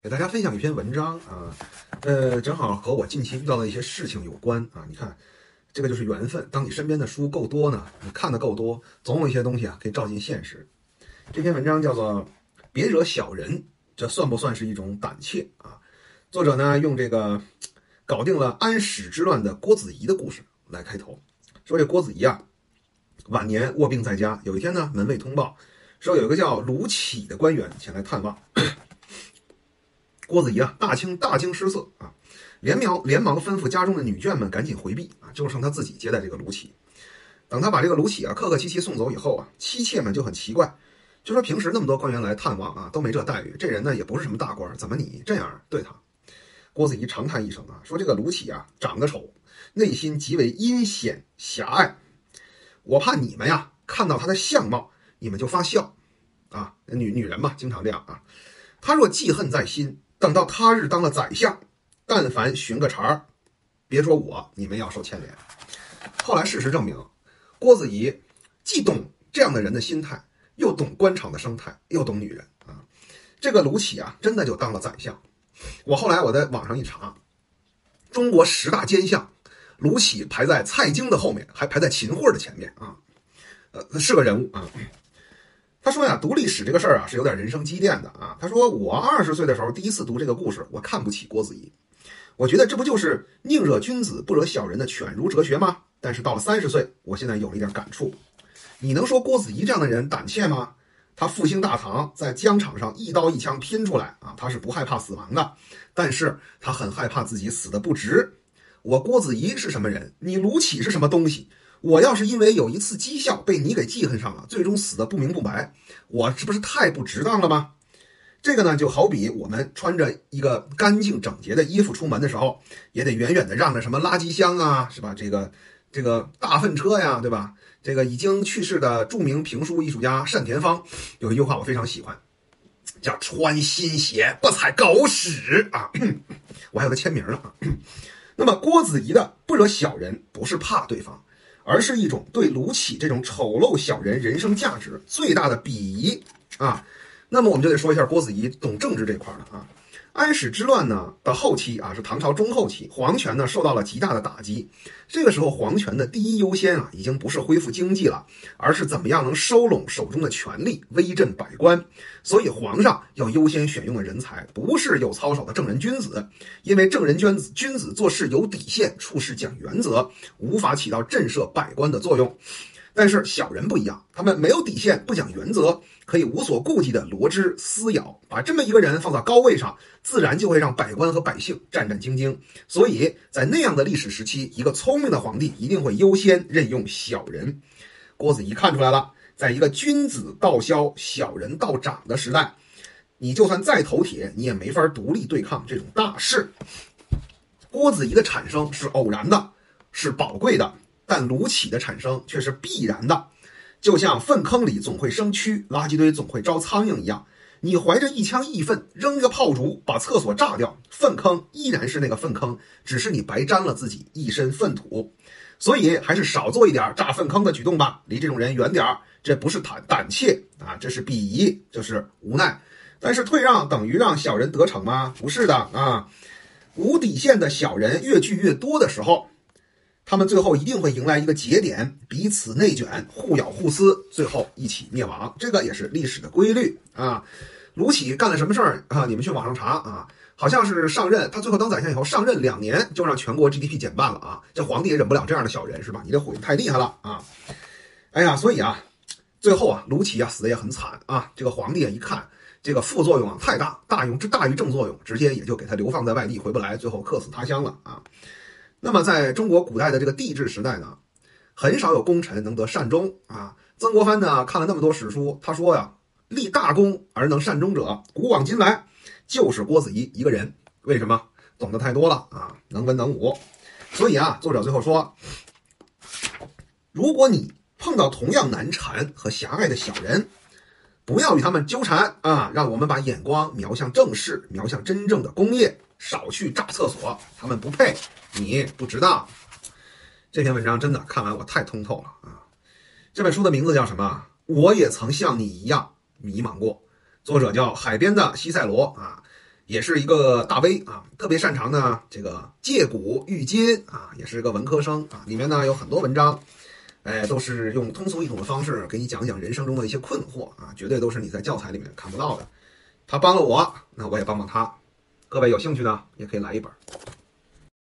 给大家分享一篇文章啊，呃，正好和我近期遇到的一些事情有关啊。你看，这个就是缘分。当你身边的书够多呢，你看的够多，总有一些东西啊可以照进现实。这篇文章叫做《别惹小人》，这算不算是一种胆怯啊？作者呢用这个搞定了安史之乱的郭子仪的故事来开头，说这郭子仪啊，晚年卧病在家，有一天呢门卫通报说有一个叫卢杞的官员前来探望。郭子仪啊，大惊大惊失色啊，连忙连忙吩咐家中的女眷们赶紧回避啊，就剩他自己接待这个卢杞。等他把这个卢杞啊客客气气送走以后啊，妻妾们就很奇怪，就说平时那么多官员来探望啊，都没这待遇，这人呢也不是什么大官，怎么你这样对他？郭子仪长叹一声啊，说这个卢杞啊长得丑，内心极为阴险狭隘，我怕你们呀看到他的相貌，你们就发笑啊，女女人嘛经常这样啊，他若记恨在心。等到他日当了宰相，但凡寻个茬儿，别说我，你们要受牵连。后来事实证明，郭子仪既懂这样的人的心态，又懂官场的生态，又懂女人啊。这个卢杞啊，真的就当了宰相。我后来我在网上一查，中国十大奸相，卢杞排在蔡京的后面，还排在秦桧的前面啊。呃，是个人物啊。他说呀，读历史这个事儿啊，是有点人生积淀的啊。他说，我二十岁的时候第一次读这个故事，我看不起郭子仪，我觉得这不就是宁惹君子不惹小人的犬儒哲学吗？但是到了三十岁，我现在有了一点感触。你能说郭子仪这样的人胆怯吗？他复兴大唐，在疆场上一刀一枪拼出来啊，他是不害怕死亡的，但是他很害怕自己死的不值。我郭子仪是什么人？你卢杞是什么东西？我要是因为有一次讥笑被你给记恨上了，最终死的不明不白，我这不是太不值当了吗？这个呢，就好比我们穿着一个干净整洁的衣服出门的时候，也得远远的让着什么垃圾箱啊，是吧？这个这个大粪车呀，对吧？这个已经去世的著名评书艺术家单田芳有一句话我非常喜欢，叫“穿新鞋不踩狗屎”啊，我还有个签名呢。那么郭子仪的不惹小人，不是怕对方。而是一种对卢杞这种丑陋小人人生价值最大的鄙夷啊！那么我们就得说一下郭子仪懂政治这块了啊。安史之乱呢的后期啊，是唐朝中后期，皇权呢受到了极大的打击。这个时候，皇权的第一优先啊，已经不是恢复经济了，而是怎么样能收拢手中的权力，威震百官。所以，皇上要优先选用的人才，不是有操守的正人君子，因为正人君子君子做事有底线，处事讲原则，无法起到震慑百官的作用。但是小人不一样，他们没有底线，不讲原则，可以无所顾忌的罗织撕咬，把这么一个人放到高位上，自然就会让百官和百姓战战兢兢。所以在那样的历史时期，一个聪明的皇帝一定会优先任用小人。郭子仪看出来了，在一个君子道消，小人道长的时代，你就算再头铁，你也没法独立对抗这种大势。郭子仪的产生是偶然的，是宝贵的。但卢杞的产生却是必然的，就像粪坑里总会生蛆，垃圾堆总会招苍蝇一样。你怀着一腔义愤扔一个炮竹，把厕所炸掉，粪坑依然是那个粪坑，只是你白沾了自己一身粪土。所以还是少做一点炸粪坑的举动吧，离这种人远点儿。这不是胆胆怯啊，这是鄙夷，就是无奈。但是退让等于让小人得逞吗？不是的啊，无底线的小人越聚越多的时候。他们最后一定会迎来一个节点，彼此内卷，互咬互撕，最后一起灭亡。这个也是历史的规律啊。卢杞干了什么事儿啊？你们去网上查啊，好像是上任，他最后当宰相以后上任两年就让全国 GDP 减半了啊。这皇帝也忍不了这样的小人是吧？你这毁的太厉害了啊！哎呀，所以啊，最后啊，卢杞啊死的也很惨啊。这个皇帝啊一看这个副作用啊太大，大用之大于正作用，直接也就给他流放在外地，回不来，最后客死他乡了啊。那么，在中国古代的这个帝制时代呢，很少有功臣能得善终啊。曾国藩呢看了那么多史书，他说呀，立大功而能善终者，古往今来就是郭子仪一个人。为什么？懂得太多了啊，能文能武。所以啊，作者最后说，如果你碰到同样难缠和狭隘的小人，不要与他们纠缠啊，让我们把眼光瞄向正事，瞄向真正的工业。少去炸厕所，他们不配，你不值当。这篇文章真的看完我太通透了啊！这本书的名字叫什么？我也曾像你一样迷茫过。作者叫海边的西塞罗啊。也是一个大 V 啊，特别擅长呢这个借古喻今啊，也是个文科生啊。里面呢有很多文章，哎，都是用通俗易懂的方式给你讲讲人生中的一些困惑啊，绝对都是你在教材里面看不到的。他帮了我，那我也帮帮他。各位有兴趣的也可以来一本。